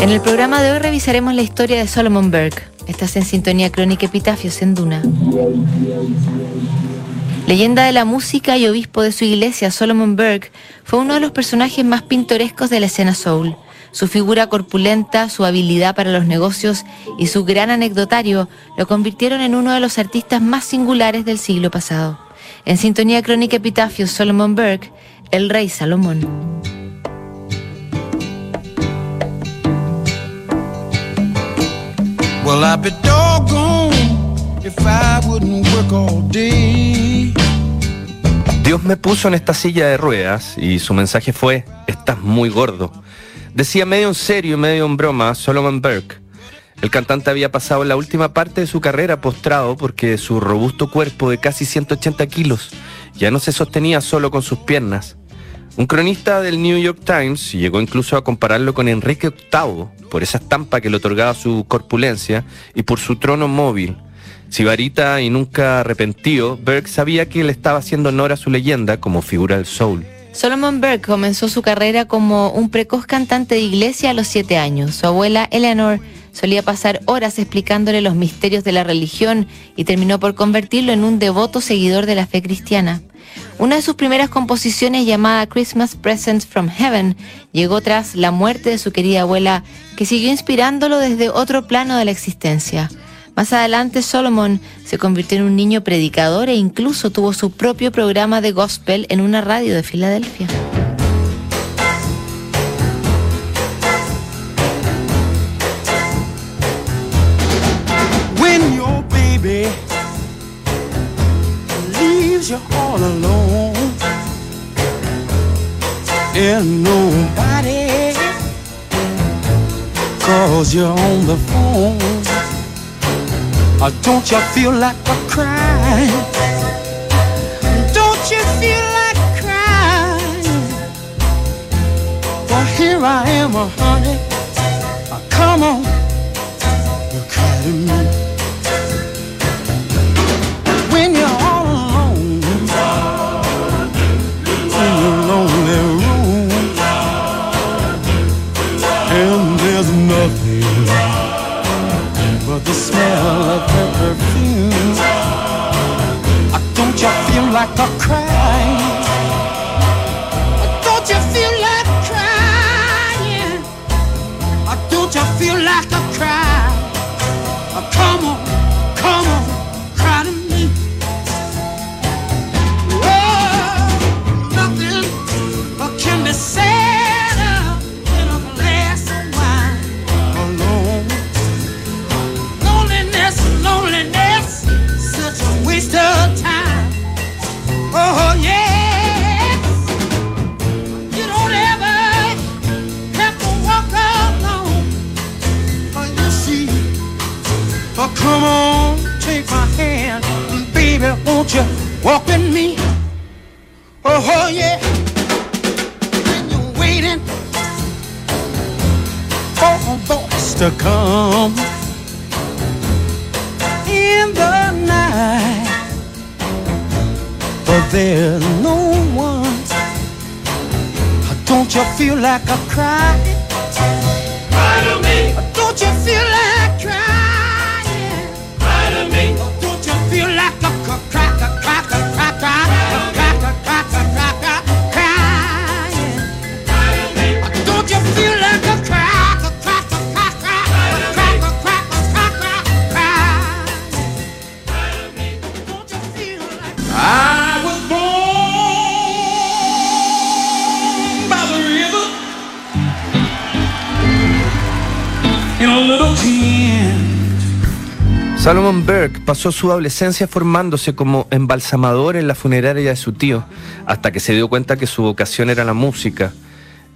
En el programa de hoy revisaremos la historia de Solomon Burke. Estás en sintonía crónica Epitafios en Duna. Leyenda de la música y obispo de su iglesia, Solomon Burke, fue uno de los personajes más pintorescos de la escena soul. Su figura corpulenta, su habilidad para los negocios y su gran anecdotario lo convirtieron en uno de los artistas más singulares del siglo pasado. En sintonía crónica Epitafios, Solomon Burke, el rey Salomón. Dios me puso en esta silla de ruedas y su mensaje fue, estás muy gordo. Decía medio en serio y medio en broma Solomon Burke. El cantante había pasado la última parte de su carrera postrado porque su robusto cuerpo de casi 180 kilos ya no se sostenía solo con sus piernas. Un cronista del New York Times llegó incluso a compararlo con Enrique VIII por esa estampa que le otorgaba su corpulencia y por su trono móvil. Sibarita y nunca arrepentido, Burke sabía que le estaba haciendo honor a su leyenda como figura del soul. Solomon Burke comenzó su carrera como un precoz cantante de iglesia a los siete años. Su abuela Eleanor solía pasar horas explicándole los misterios de la religión y terminó por convertirlo en un devoto seguidor de la fe cristiana. Una de sus primeras composiciones llamada Christmas Presents from Heaven llegó tras la muerte de su querida abuela, que siguió inspirándolo desde otro plano de la existencia. Más adelante Solomon se convirtió en un niño predicador e incluso tuvo su propio programa de gospel en una radio de Filadelfia. You're all alone and nobody calls you on the phone. Or don't you feel like a crying? Don't you feel like crying? Well, here I am, honey. Uh, come on, you cry to me. The smell of her perfume. Don't you feel like a Come on, take my hand, baby, won't you walk with me? Oh, oh yeah. And you're waiting for a voice to come in the night, but there's no one. Don't you feel like a cry? Cry to me. Don't you feel like Solomon Burke pasó su adolescencia formándose como embalsamador en la funeraria de su tío, hasta que se dio cuenta que su vocación era la música.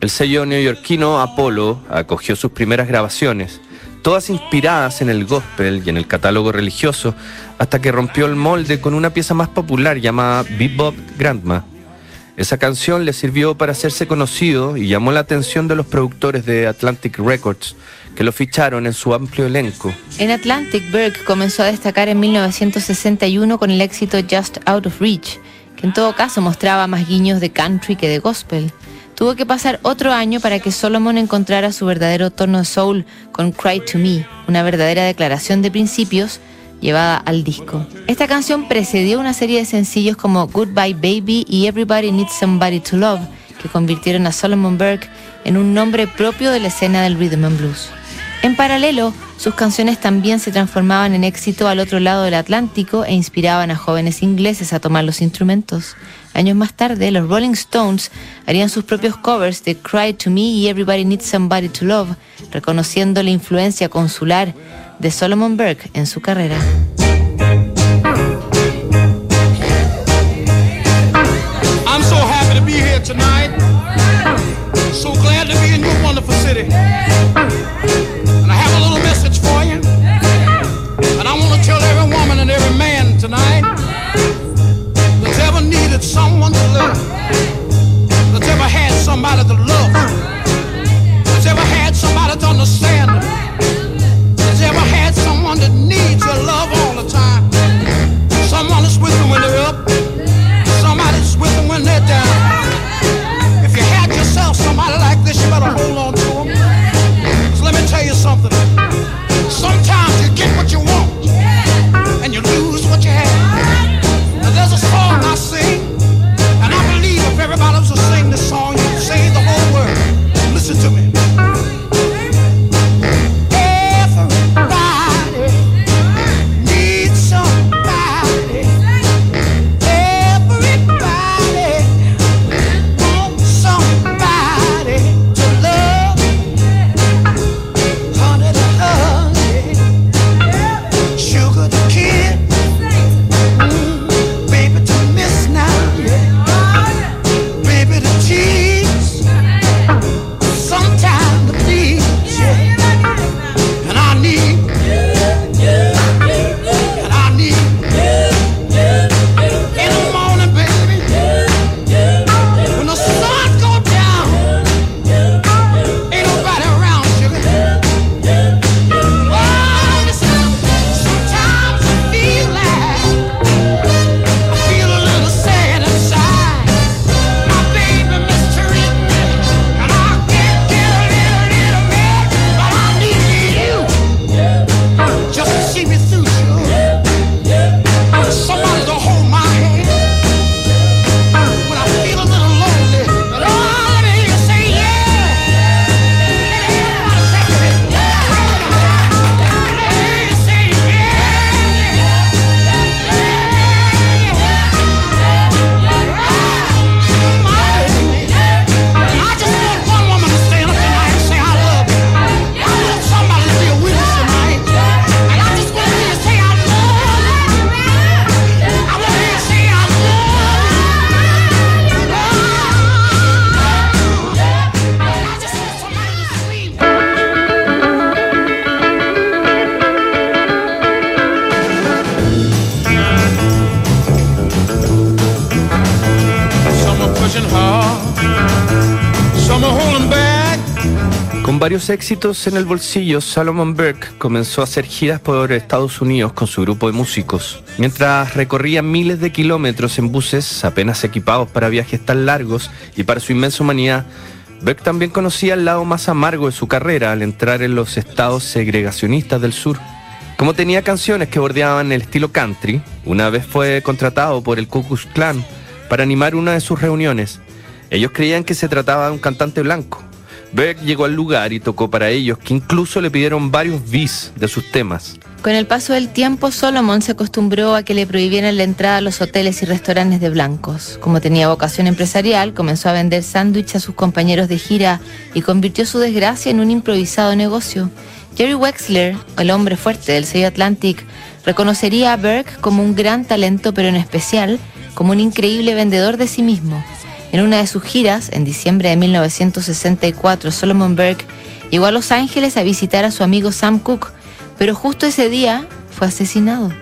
El sello neoyorquino Apollo acogió sus primeras grabaciones, todas inspiradas en el gospel y en el catálogo religioso, hasta que rompió el molde con una pieza más popular llamada Bebop Grandma. Esa canción le sirvió para hacerse conocido y llamó la atención de los productores de Atlantic Records, que lo ficharon en su amplio elenco. En Atlantic, Berg comenzó a destacar en 1961 con el éxito Just Out of Reach, que en todo caso mostraba más guiños de country que de gospel. Tuvo que pasar otro año para que Solomon encontrara su verdadero tono soul con Cry to Me, una verdadera declaración de principios llevada al disco. Esta canción precedió una serie de sencillos como Goodbye Baby y Everybody Needs Somebody to Love, que convirtieron a Solomon Burke en un nombre propio de la escena del rhythm and blues. En paralelo, sus canciones también se transformaban en éxito al otro lado del Atlántico e inspiraban a jóvenes ingleses a tomar los instrumentos. Años más tarde, los Rolling Stones harían sus propios covers de Cry to Me y Everybody Needs Somebody to Love, reconociendo la influencia consular de Solomon Burke en su carrera. I'm so happy to be here tonight. So glad to be in your wonderful city. Varios éxitos en el bolsillo, Solomon Burke comenzó a hacer giras por Estados Unidos con su grupo de músicos. Mientras recorría miles de kilómetros en buses apenas equipados para viajes tan largos y para su inmensa humanidad, Burke también conocía el lado más amargo de su carrera al entrar en los estados segregacionistas del sur. Como tenía canciones que bordeaban el estilo country, una vez fue contratado por el Ku Klux Klan para animar una de sus reuniones. Ellos creían que se trataba de un cantante blanco. Berg llegó al lugar y tocó para ellos, que incluso le pidieron varios bis de sus temas. Con el paso del tiempo, Solomon se acostumbró a que le prohibieran la entrada a los hoteles y restaurantes de blancos. Como tenía vocación empresarial, comenzó a vender sándwiches a sus compañeros de gira y convirtió su desgracia en un improvisado negocio. Jerry Wexler, el hombre fuerte del sello Atlantic, reconocería a Berg como un gran talento, pero en especial como un increíble vendedor de sí mismo. En una de sus giras, en diciembre de 1964, Solomon Burke llegó a Los Ángeles a visitar a su amigo Sam Cooke, pero justo ese día fue asesinado.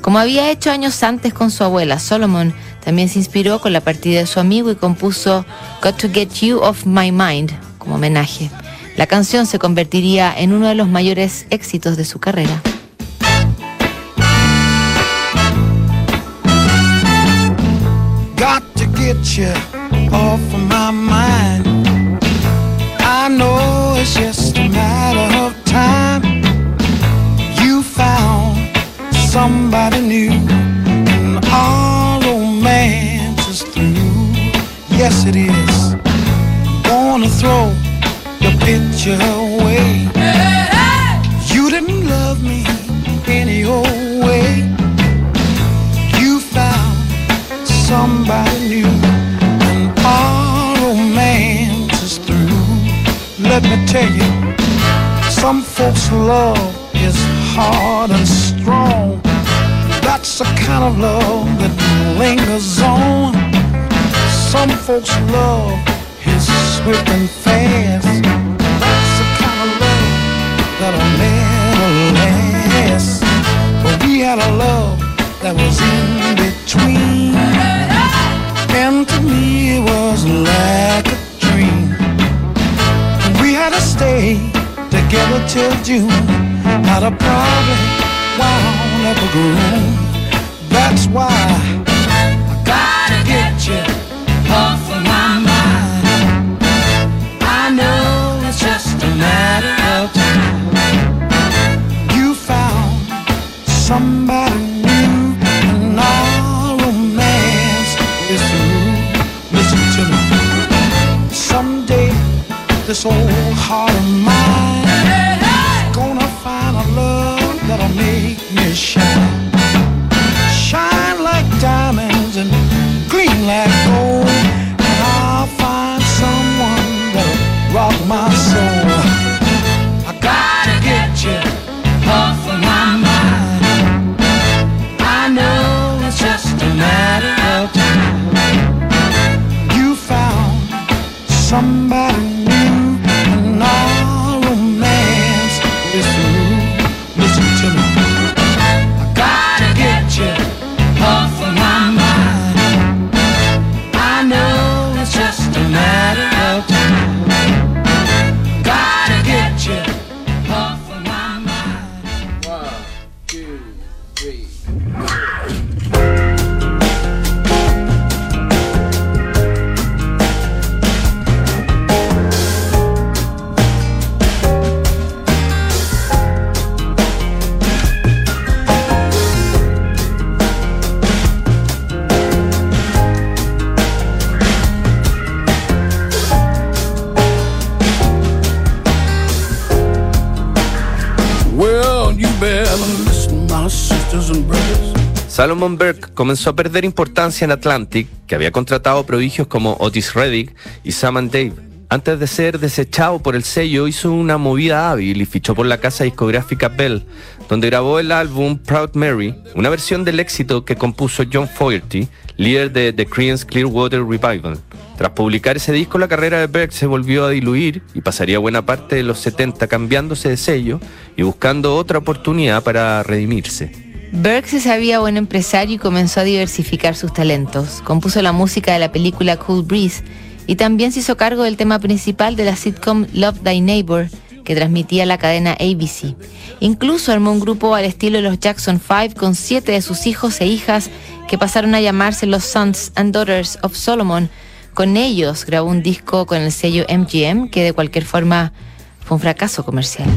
Como había hecho años antes con su abuela, Solomon también se inspiró con la partida de su amigo y compuso Got to Get You Off My Mind como homenaje. La canción se convertiría en uno de los mayores éxitos de su carrera. Off of my mind. I know it's just a matter of time. You found somebody new, and our romance is through. Yes, it is. Gonna throw your picture away. You didn't love me any old way. You found somebody new, me tell you, some folks' love is hard and strong. That's the kind of love that lingers on. Some folks' love is swift and fast. That's the kind of love that'll never last. But we had a love that was in between. Till June. Had a problem wound up a groom. That's why I gotta get you off of my mind. I know it's just a matter of time. You found somebody new, and our romance is through. Listen to me. Someday, this old heart of mine Salomon Burke comenzó a perder importancia en Atlantic, que había contratado prodigios como Otis Reddick y Sam and Dave. Antes de ser desechado por el sello, hizo una movida hábil y fichó por la casa discográfica Bell, donde grabó el álbum Proud Mary, una versión del éxito que compuso John Fogerty, líder de The Creedence Clearwater Revival. Tras publicar ese disco, la carrera de Burke se volvió a diluir y pasaría buena parte de los 70 cambiándose de sello y buscando otra oportunidad para redimirse. Burke se sabía buen empresario y comenzó a diversificar sus talentos. Compuso la música de la película Cool Breeze y también se hizo cargo del tema principal de la sitcom Love Thy Neighbor que transmitía la cadena ABC. Incluso armó un grupo al estilo de los Jackson 5 con siete de sus hijos e hijas que pasaron a llamarse los Sons and Daughters of Solomon. Con ellos grabó un disco con el sello MGM que de cualquier forma fue un fracaso comercial.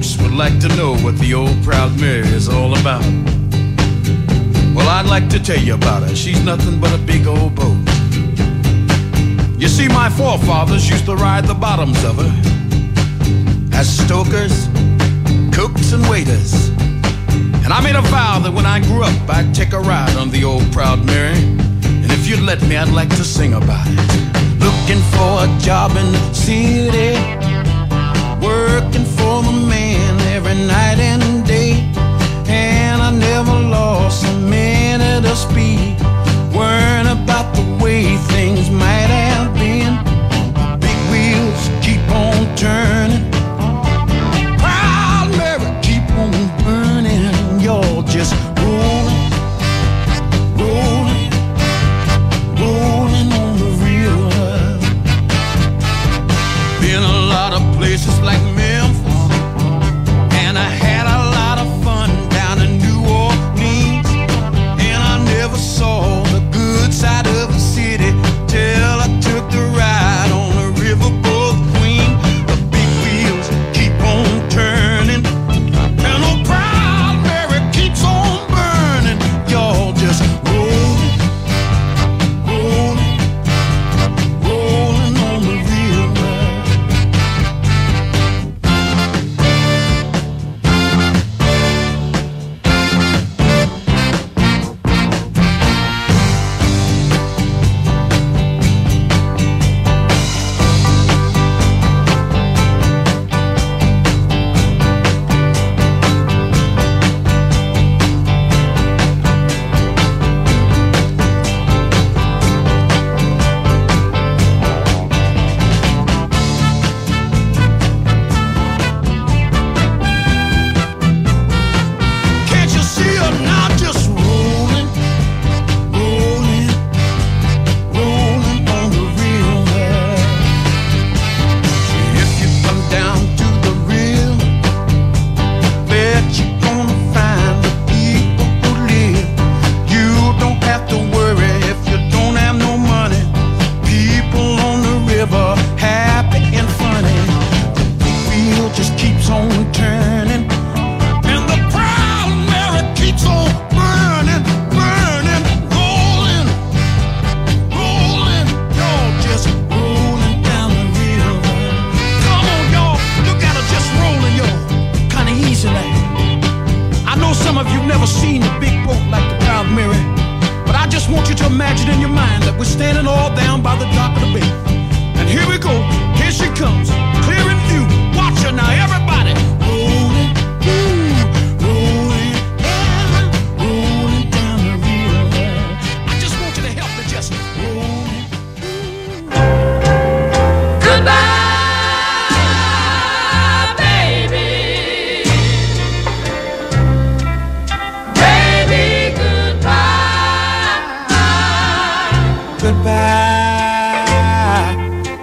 Folks would like to know what the old Proud Mary is all about. Well, I'd like to tell you about her. She's nothing but a big old boat. You see, my forefathers used to ride the bottoms of her as stokers, cooks, and waiters. And I made a vow that when I grew up, I'd take a ride on the old Proud Mary. And if you'd let me, I'd like to sing about it. Looking for a job in the city, working for the man every night and day. And I never lost a minute of speed, worrying about the way things might have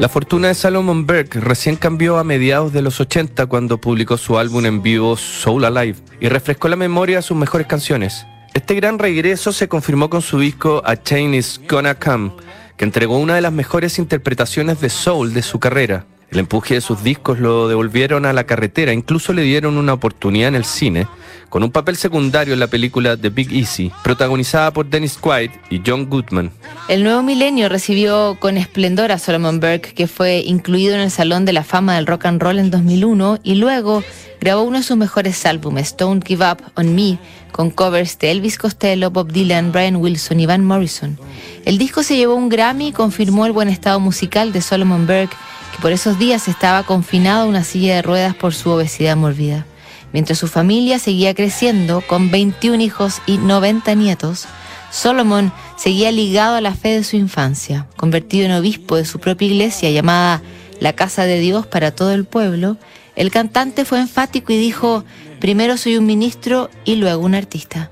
La fortuna de Salomon Burke recién cambió a mediados de los 80 cuando publicó su álbum en vivo Soul Alive y refrescó la memoria de sus mejores canciones. Este gran regreso se confirmó con su disco A Chain Is Gonna Come, que entregó una de las mejores interpretaciones de soul de su carrera. El empuje de sus discos lo devolvieron a la carretera, incluso le dieron una oportunidad en el cine, con un papel secundario en la película The Big Easy, protagonizada por Dennis Quaid y John Goodman. El nuevo milenio recibió con esplendor a Solomon Burke, que fue incluido en el Salón de la Fama del Rock and Roll en 2001 y luego grabó uno de sus mejores álbumes, Don't Give Up on Me, con covers de Elvis Costello, Bob Dylan, Brian Wilson y Van Morrison. El disco se llevó un Grammy y confirmó el buen estado musical de Solomon Burke, por esos días estaba confinado a una silla de ruedas por su obesidad mórbida. Mientras su familia seguía creciendo, con 21 hijos y 90 nietos, Solomon seguía ligado a la fe de su infancia. Convertido en obispo de su propia iglesia llamada la Casa de Dios para todo el pueblo, el cantante fue enfático y dijo, primero soy un ministro y luego un artista.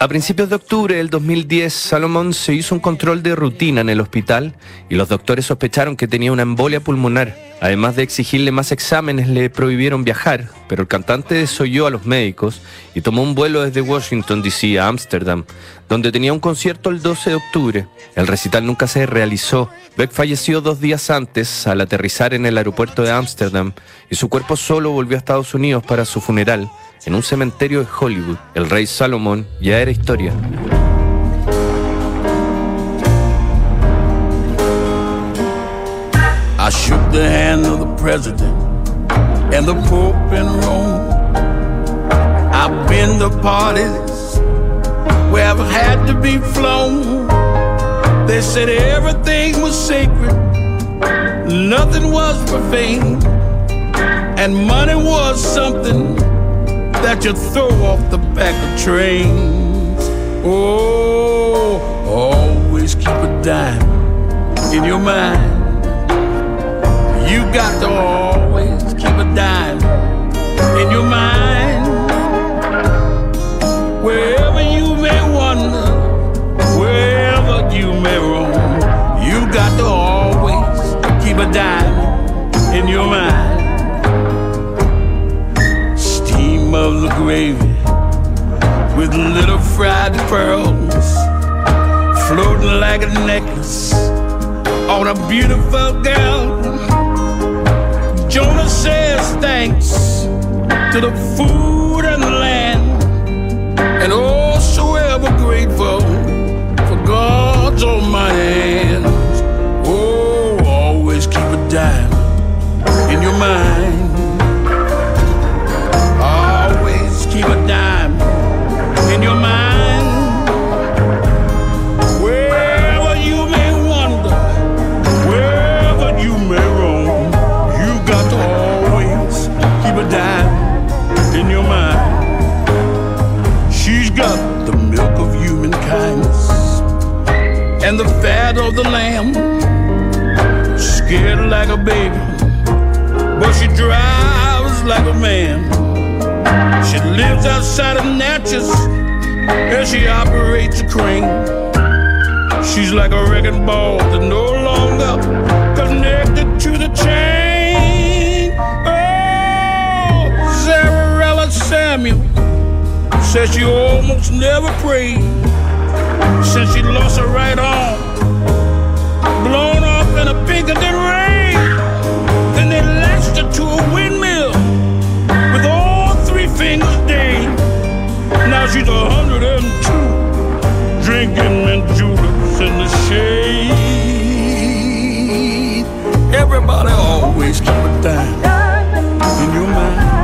A principios de octubre del 2010, Salomón se hizo un control de rutina en el hospital y los doctores sospecharon que tenía una embolia pulmonar. Además de exigirle más exámenes, le prohibieron viajar, pero el cantante desoyó a los médicos y tomó un vuelo desde Washington, D.C. a Ámsterdam, donde tenía un concierto el 12 de octubre. El recital nunca se realizó. Beck falleció dos días antes al aterrizar en el aeropuerto de Ámsterdam y su cuerpo solo volvió a Estados Unidos para su funeral en un cementerio de Hollywood. El rey Salomón ya era historia. I shook the hand of the president and the Pope in Rome. I've been to parties where I've had to be flown. They said everything was sacred, nothing was profane. And money was something that you throw off the back of trains. Oh, always keep a dime in your mind. You got to always keep a dime in your mind. Wherever you may wander, wherever you may roam, you got to always keep a dime The gravy with little fried pearls floating like a necklace on a beautiful girl. Jonah says thanks to the food and the land, and oh, so ever grateful for God's almighty and the fat of the lamb. Scared like a baby, but she drives like a man. She lives outside of Natchez and she operates a crane. She's like a wrecking ball that no longer connected to the chain. Oh, Zarella Samuel says she almost never prayed since she lost her right arm, blown off in a Pinkerton rain. Then they lashed her to a windmill with all three fingers dinged. Now she's a hundred and two, drinking mint juleps in the shade. Everybody always keep a dime in your mind.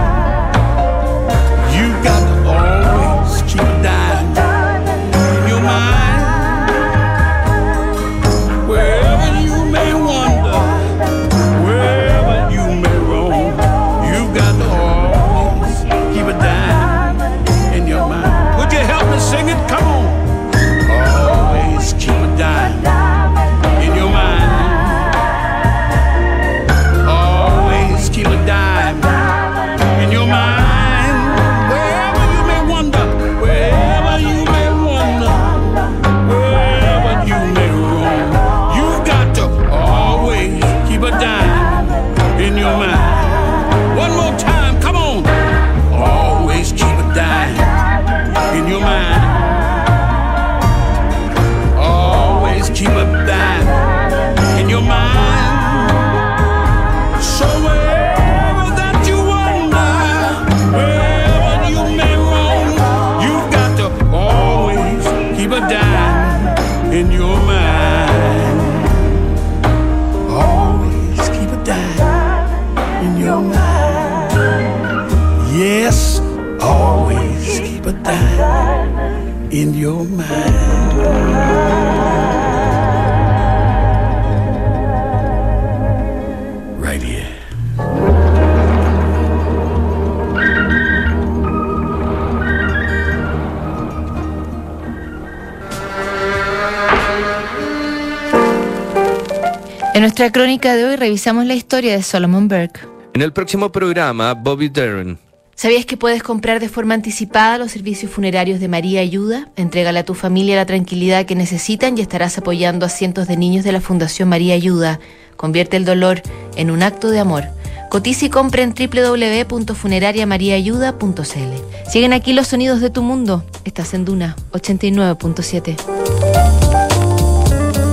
Nuestra crónica de hoy revisamos la historia de Solomon Burke. En el próximo programa, Bobby Darren. ¿Sabías que puedes comprar de forma anticipada los servicios funerarios de María Ayuda? Entrégale a tu familia la tranquilidad que necesitan y estarás apoyando a cientos de niños de la Fundación María Ayuda. Convierte el dolor en un acto de amor. Cotiza y compra en www.funerariamariaayuda.cl. Siguen aquí los sonidos de tu mundo. Estás en Duna 89.7.